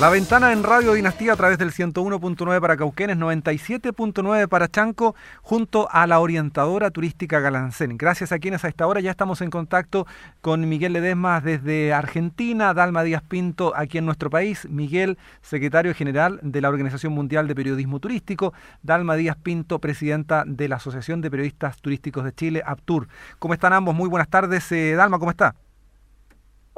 La ventana en Radio Dinastía a través del 101.9 para Cauquenes, 97.9 para Chanco, junto a la orientadora turística Galancén. Gracias a quienes a esta hora ya estamos en contacto con Miguel Ledesma desde Argentina, Dalma Díaz Pinto aquí en nuestro país, Miguel, secretario general de la Organización Mundial de Periodismo Turístico, Dalma Díaz Pinto, presidenta de la Asociación de Periodistas Turísticos de Chile, APTUR. ¿Cómo están ambos? Muy buenas tardes. Eh, Dalma, ¿cómo está?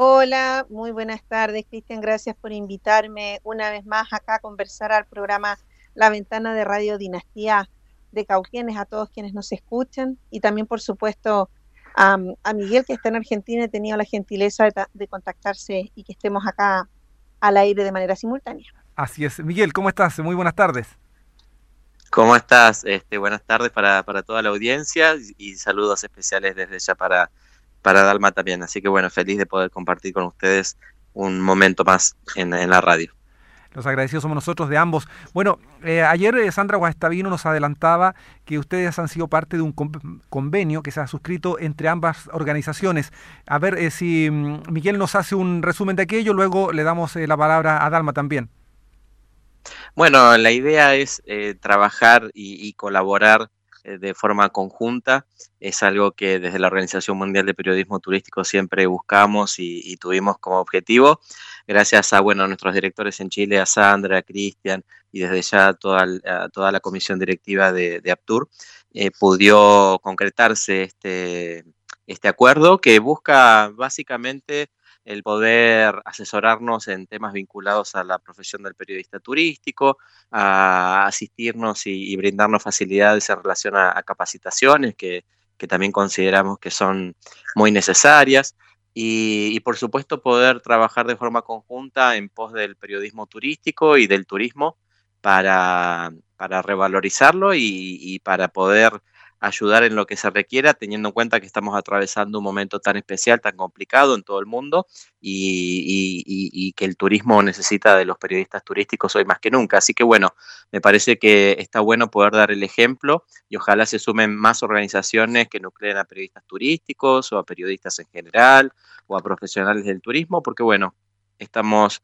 Hola, muy buenas tardes, Cristian. Gracias por invitarme una vez más acá a conversar al programa La Ventana de Radio Dinastía de Cauquienes, a todos quienes nos escuchan y también, por supuesto, a, Miguel, que está en Argentina y ha tenido la gentileza de, contactarse y que estemos acá al aire de manera simultánea. Así es. Miguel, ¿cómo estás? Muy buenas tardes. ¿Cómo estás? Este, buenas tardes para, para toda la audiencia y saludos especiales desde ya para para Dalma también. Así que bueno, feliz de poder compartir con ustedes un momento más en, la radio. Los agradecidos somos nosotros de ambos. Bueno, eh, ayer eh, Sandra Guastavino nos adelantaba que ustedes han sido parte de un convenio que se ha suscrito entre ambas organizaciones. A ver eh, si mm, Miguel nos hace un resumen de aquello, luego le damos la palabra a Dalma también. Bueno, la idea es trabajar y colaborar de forma conjunta. Es algo que desde la Organización Mundial de Periodismo Turístico siempre buscamos y, tuvimos como objetivo. Gracias a, bueno, nuestros directores en Chile, a Sandra, a Cristian y desde ya toda, toda la comisión directiva de, Aptur, eh, pudo concretarse este, este acuerdo que busca básicamente el poder asesorarnos en temas vinculados a la profesión del periodista turístico, a asistirnos y, brindarnos facilidades en relación a, capacitaciones que, también consideramos que son muy necesarias. Y, por supuesto poder trabajar de forma conjunta en pos del periodismo turístico y del turismo para, revalorizarlo y para poder ayudar en lo que se requiera, teniendo en cuenta que estamos atravesando un momento tan especial, tan complicado en todo el mundo y, que el turismo necesita de los periodistas turísticos hoy más que nunca. Así que bueno, me parece que está bueno poder dar el ejemplo y ojalá se sumen más organizaciones que nucleen a periodistas turísticos o a periodistas en general o a profesionales del turismo, porque bueno, estamos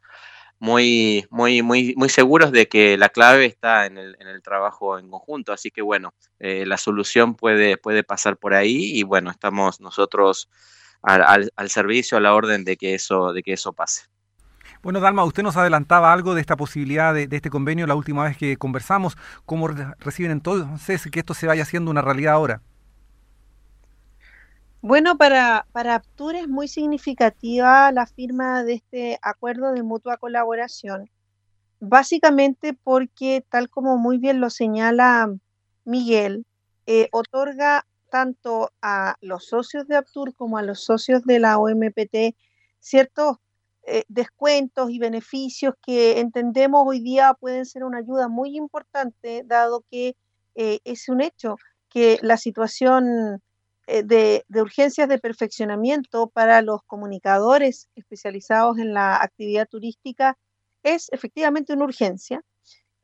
muy, muy, muy, muy seguros de que la clave está en el, en el trabajo en conjunto. Así que bueno, eh, la solución puede, puede pasar por ahí y bueno, estamos nosotros al, al, servicio, a la orden de que eso, de que eso pase. Bueno, Dalma, usted nos adelantaba algo de esta posibilidad de, de, este convenio la última vez que conversamos. ¿Cómo reciben entonces que esto se vaya haciendo una realidad ahora? Bueno, para, para Aptur es muy significativa la firma de este acuerdo de mutua colaboración, básicamente porque, tal como muy bien lo señala Miguel, eh, otorga tanto a los socios de Aptur como a los socios de la OMPT ciertos eh, descuentos y beneficios que entendemos hoy día pueden ser una ayuda muy importante, dado que eh, es un hecho que la situación eh, de, urgencias de perfeccionamiento para los comunicadores especializados en la actividad turística es efectivamente una urgencia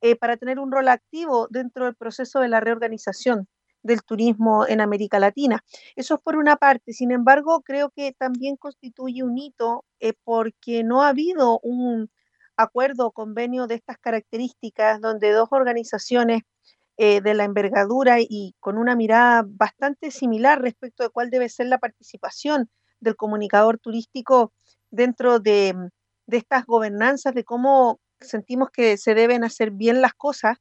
eh, para tener un rol activo dentro del proceso de la reorganización del turismo en América Latina. Eso es por una parte. Sin embargo, creo que también constituye un hito eh, porque no ha habido un acuerdo o convenio de estas características donde dos organizaciones eh, de la envergadura y con una mirada bastante similar respecto de cuál debe ser la participación del comunicador turístico dentro de, mm, de estas gobernanzas, de cómo sentimos que se deben hacer bien las cosas,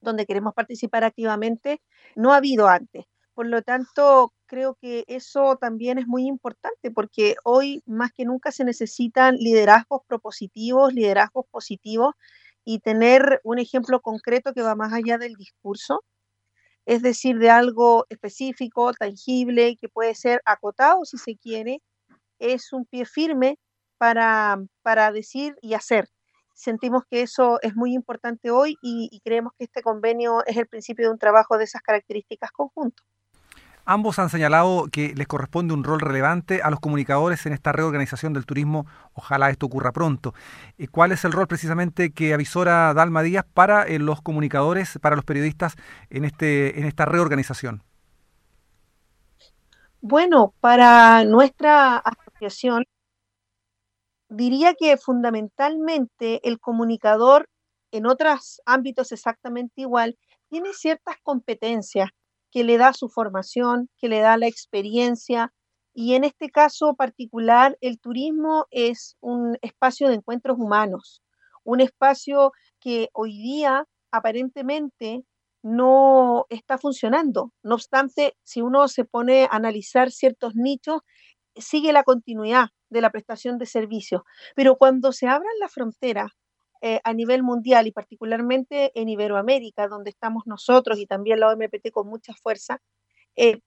donde queremos participar activamente, no ha habido antes. Por lo tanto, creo que eso también es muy importante porque hoy más que nunca se necesitan liderazgos propositivos, liderazgos positivos y tener un ejemplo concreto que va más allá del discurso, es decir, de algo específico, tangible, que puede ser acotado si se quiere, es un pie firme para, para decir y hacer. Sentimos que eso es muy importante hoy y, y creemos que este convenio es el principio de un trabajo de esas características conjuntos. Ambos han señalado que les corresponde un rol relevante a los comunicadores en esta reorganización del turismo. Ojalá esto ocurra pronto. Eh, ¿Cuál es el rol precisamente que avisora Dalma Díaz para eh, los comunicadores, para los periodistas en, este, en esta reorganización? Bueno, para nuestra asociación diría que fundamentalmente el comunicador en otros ámbitos exactamente igual tiene ciertas competencias que le da su formación, que le da la experiencia, y en este caso particular, el turismo es un espacio de encuentros humanos, un espacio que hoy día aparentemente no está funcionando. No obstante, si uno se pone a analizar ciertos nichos, sigue la continuidad de la prestación de servicios. Pero cuando se abran las fronteras eh, a nivel mundial y particularmente en Iberoamérica, donde estamos nosotros y también la OMPT con mucha fuerza, eh,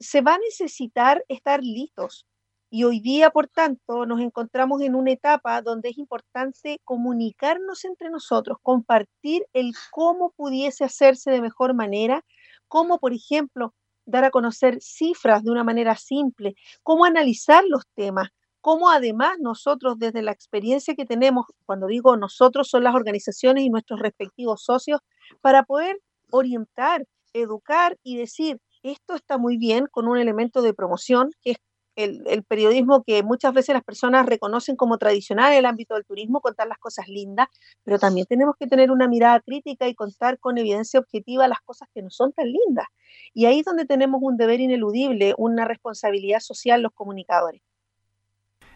se va a necesitar estar listos. Y hoy día, por tanto, nos encontramos en una etapa donde es importante comunicarnos entre nosotros, compartir el cómo pudiese hacerse de mejor manera, cómo, por ejemplo, dar a conocer cifras de una manera simple, cómo analizar los temas, cómo además nosotros desde la experiencia que tenemos, cuando digo nosotros son las organizaciones y nuestros respectivos socios, para poder orientar, educar y decir, esto está muy bien con un elemento de promoción, que es el, periodismo que muchas veces las personas reconocen como tradicional en el ámbito del turismo, contar las cosas lindas, pero también tenemos que tener una mirada crítica y contar con evidencia objetiva las cosas que no son tan lindas. Y ahí es donde tenemos un deber ineludible, una responsabilidad social los comunicadores.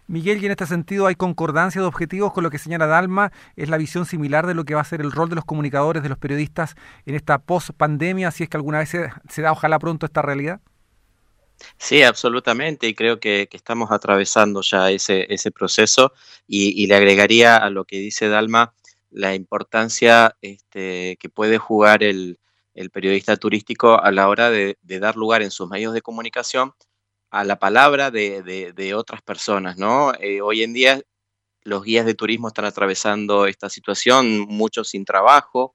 Miguel, y en este sentido hay concordancia de objetivos con lo que señala Dalma, es la visión similar de lo que va a ser el rol de los comunicadores, de los periodistas en esta post-pandemia, si es que alguna vez se, da ojalá pronto esta realidad. Sí, absolutamente, y creo que, estamos atravesando ya ese, proceso y, le agregaría a lo que dice Dalma la importancia este, que puede jugar el, periodista turístico a la hora de, dar lugar en sus medios de comunicación a la palabra de, otras personas, ¿no? Eh, hoy en día los guías de turismo están atravesando esta situación, muchos sin trabajo.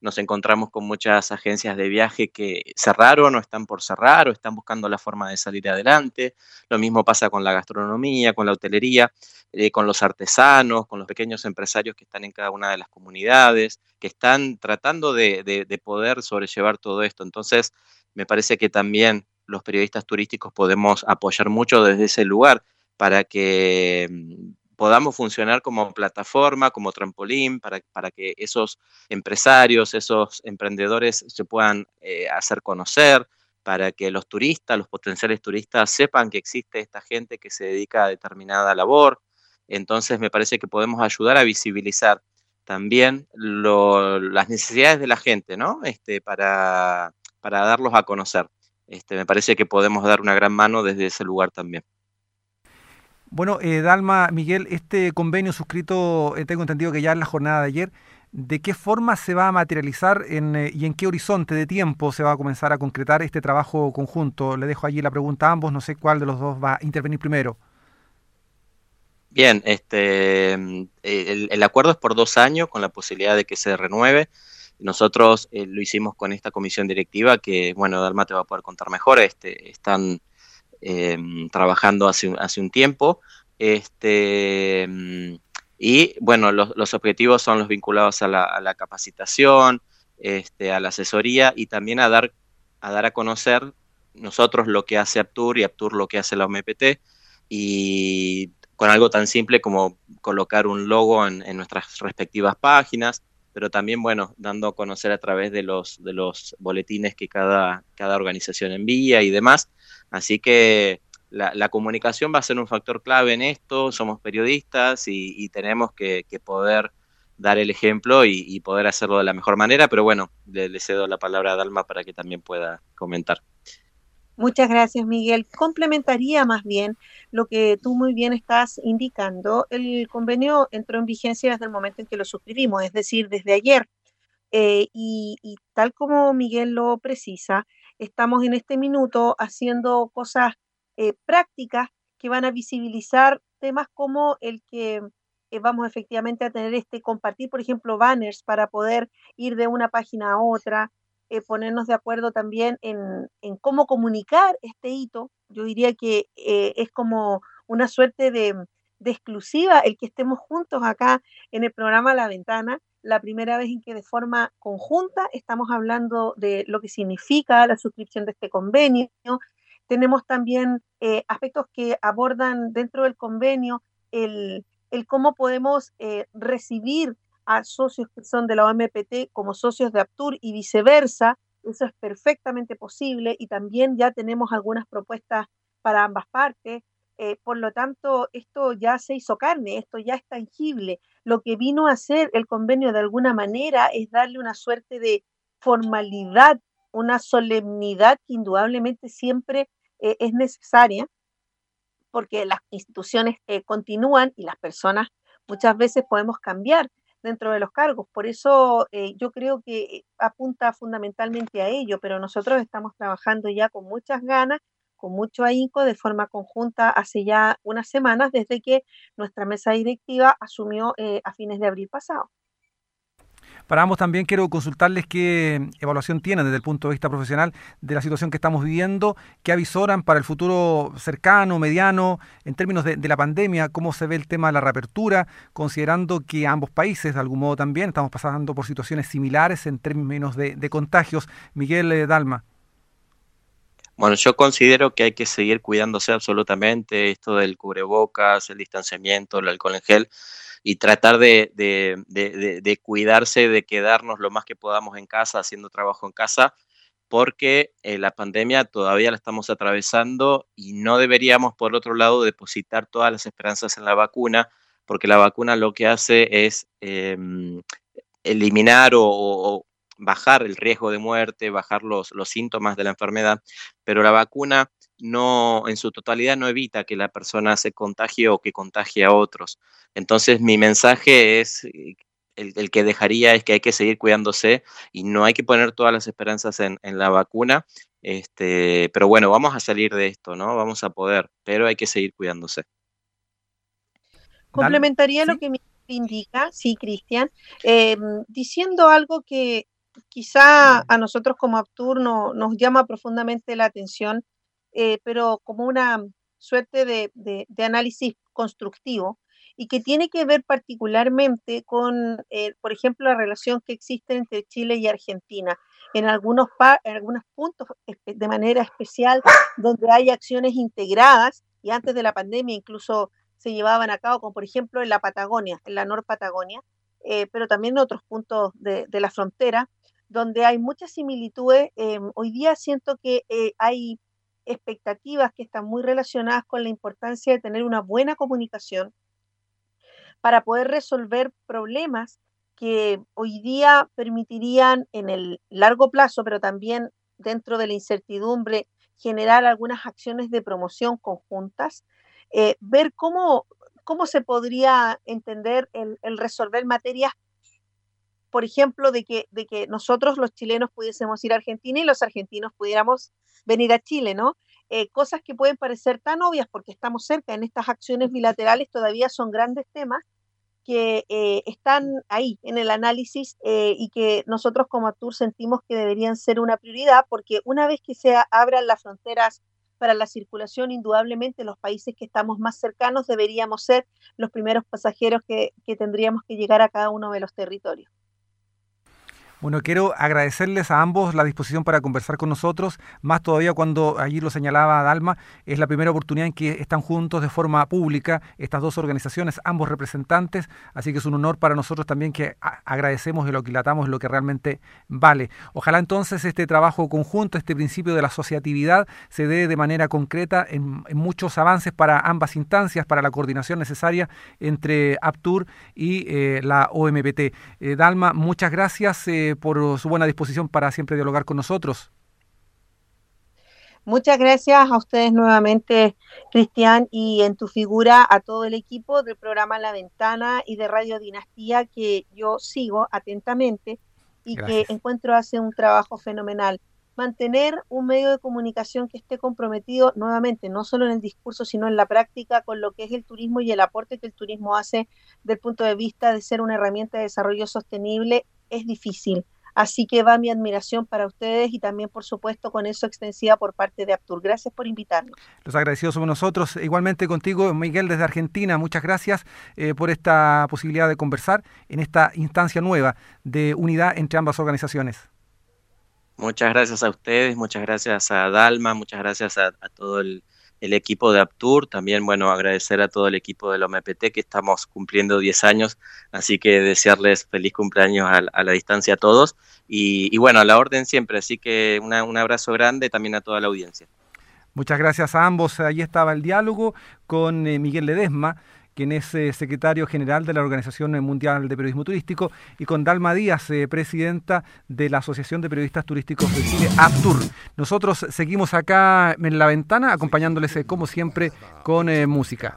Nos encontramos con muchas agencias de viaje que cerraron o están por cerrar o están buscando la forma de salir adelante. Lo mismo pasa con la gastronomía, con la hotelería, eh, con los artesanos, con los pequeños empresarios que están en cada una de las comunidades, que están tratando de, de poder sobrellevar todo esto. Entonces, me parece que también los periodistas turísticos podemos apoyar mucho desde ese lugar para que mm, podamos funcionar como plataforma, como trampolín, para, para que esos empresarios, esos emprendedores se puedan eh, hacer conocer, para que los turistas, los potenciales turistas sepan que existe esta gente que se dedica a determinada labor. Entonces me parece que podemos ayudar a visibilizar también las necesidades de la gente, ¿no? Este, para, para darlos a conocer. Este, me parece que podemos dar una gran mano desde ese lugar también. Bueno, eh, Dalma, Miguel, este convenio suscrito, eh, tengo entendido que ya en la jornada de ayer, ¿de qué forma se va a materializar eh, y en qué horizonte de tiempo se va a comenzar a concretar este trabajo conjunto? Le dejo allí la pregunta a ambos, no sé cuál de los dos va a intervenir primero. Bien, este, el acuerdo es por dos años con la posibilidad de que se renueve. Nosotros eh, lo hicimos con esta comisión directiva que, bueno, Dalma te va a poder contar mejor, este, están em, trabajando hace, un tiempo. Este, y bueno, los, objetivos son los vinculados a la, capacitación, este, a la asesoría y también a dar, a dar a conocer nosotros lo que hace Aptur y Aptur lo que hace la OMPT y con algo tan simple como colocar un logo en nuestras respectivas páginas, pero también, bueno, dando a conocer a través de los, de los boletines que cada, cada organización envía y demás. Así que la, comunicación va a ser un factor clave en esto, somos periodistas y, tenemos que, poder dar el ejemplo y, poder hacerlo de la mejor manera, pero bueno, le cedo la palabra a Dalma para que también pueda comentar. Muchas gracias, Miguel. Complementaría más bien lo que tú muy bien estás indicando. El convenio entró en vigencia desde el momento en que lo suscribimos, es decir, desde ayer. Eh, y, tal como Miguel lo precisa, estamos en este minuto haciendo cosas eh, prácticas que van a visibilizar temas como el que eh, vamos efectivamente a tener este compartir, por ejemplo, banners para poder ir de una página a otra, eh, ponernos de acuerdo también en, cómo comunicar este hito. Yo diría que eh, es como una suerte de, exclusiva el que estemos juntos acá en el programa La Ventana, la primera vez en que de forma conjunta estamos hablando de lo que significa la suscripción de este convenio. Tenemos también eh, aspectos que abordan dentro del convenio el, el cómo podemos eh, recibir a socios que son de la OMPT como socios de Aptur y viceversa. Eso es perfectamente posible y también ya tenemos algunas propuestas para ambas partes. Eh, por lo tanto, esto ya se hizo carne, esto ya es tangible. Lo que vino a hacer el convenio de alguna manera es darle una suerte de formalidad, una solemnidad que indudablemente siempre eh, es necesaria, porque las instituciones eh, continúan y las personas muchas veces podemos cambiar dentro de los cargos. Por eso eh, yo creo que apunta fundamentalmente a ello, pero nosotros estamos trabajando ya con muchas ganas, con mucho ahínco, de forma conjunta hace ya unas semanas desde que nuestra mesa directiva asumió a fines de abril pasado. Para ambos también quiero consultarles qué evaluación tienen desde el punto de vista profesional de la situación que estamos viviendo, qué avisoran para el futuro cercano, mediano, en términos de, la pandemia, cómo se ve el tema de la reapertura, considerando que ambos países, de algún modo también, estamos pasando por situaciones similares en términos de, contagios. Miguel eh, Dalma. Bueno, yo considero que hay que seguir cuidándose absolutamente, esto del cubrebocas, el distanciamiento, el alcohol en gel y tratar de, cuidarse, de quedarnos lo más que podamos en casa, haciendo trabajo en casa, porque eh, la pandemia todavía la estamos atravesando y no deberíamos, por otro lado, depositar todas las esperanzas en la vacuna, porque la vacuna lo que hace es em, eliminar o, bajar el riesgo de muerte, bajar los, los síntomas de la enfermedad, pero la vacuna no, en su totalidad no evita que la persona se contagie o que contagie a otros. Entonces, mi mensaje es, eh, el, que dejaría es que hay que seguir cuidándose y no hay que poner todas las esperanzas en, la vacuna. Este, pero bueno, vamos a salir de esto, ¿no? Vamos a poder, pero hay que seguir cuidándose. Complementaría lo que me indica, sí, Cristian, em, diciendo algo que quizá a nosotros como Aptur nos llama profundamente la atención eh, pero como una suerte de, análisis constructivo y que tiene que ver particularmente con, eh, por ejemplo, la relación que existe entre Chile y Argentina. En algunos, en algunos puntos de manera especial donde hay acciones integradas y antes de la pandemia incluso se llevaban a cabo, como por ejemplo en la Patagonia, en la Nor Patagonia, eh, pero también en otros puntos de, la frontera, donde hay muchas similitudes. hoy día siento que hay expectativas que están muy relacionadas con la importancia de tener una buena comunicación para poder resolver problemas que hoy día permitirían en el largo plazo, pero también dentro de la incertidumbre, generar algunas acciones de promoción conjuntas, eh, ver cómo, cómo se podría entender el, el, resolver materias, por ejemplo, de que, de que nosotros los chilenos pudiésemos ir a Argentina y los argentinos pudiéramos venir a Chile, ¿no? Eh, cosas que pueden parecer tan obvias porque estamos cerca en estas acciones bilaterales todavía son grandes temas que eh, están ahí en el análisis eh, y que nosotros como Actur sentimos que deberían ser una prioridad porque una vez que se abran las fronteras para la circulación, indudablemente los países que estamos más cercanos deberíamos ser los primeros pasajeros que tendríamos que llegar a cada uno de los territorios. Bueno, quiero agradecerles a ambos la disposición para conversar con nosotros, más todavía cuando allí lo señalaba Dalma, es la primera oportunidad en que están juntos de forma pública estas dos organizaciones, ambos representantes, así que es un honor para nosotros también que agradecemos y lo quilatamos lo que realmente vale. Ojalá entonces este trabajo conjunto, este principio de la asociatividad se dé de manera concreta en, muchos avances para ambas instancias, para la coordinación necesaria entre Aptur y eh, la OMPT. Eh, Dalma, muchas gracias. Eh, por su buena disposición para siempre dialogar con nosotros. Muchas gracias a ustedes nuevamente, Cristian, y en tu figura a todo el equipo del programa La Ventana y de Radio Dinastía que yo sigo atentamente y que encuentro hace un trabajo fenomenal. Mantener un medio de comunicación que esté comprometido nuevamente, no solo en el discurso, sino en la práctica con lo que es el turismo y el aporte que el turismo hace del punto de vista de ser una herramienta de desarrollo sostenible es difícil. Así que va mi admiración para ustedes y también, por supuesto, con eso extensiva por parte de Aptur. Gracias por invitarnos. Los agradecidos somos nosotros. Igualmente contigo, Miguel, desde Argentina. Muchas gracias eh, por esta posibilidad de conversar en esta instancia nueva de unidad entre ambas organizaciones. Muchas gracias a ustedes, muchas gracias a Dalma, muchas gracias a, todo el, el equipo de Aptur, también, bueno, agradecer a todo el equipo del OMPT que estamos cumpliendo 10 años, así que desearles feliz cumpleaños a, la distancia a todos y, bueno, a la orden siempre, así que un abrazo grande también a toda la audiencia. Muchas gracias a ambos. Allí estaba el diálogo con eh, Miguel Ledesma quien es eh, secretario general de la Organización Mundial de Periodismo Turístico, y con Dalma Díaz, eh, presidenta de la Asociación de Periodistas Turísticos de Chile, APTUR. Nosotros seguimos acá en la ventana acompañándoles, como siempre, con música.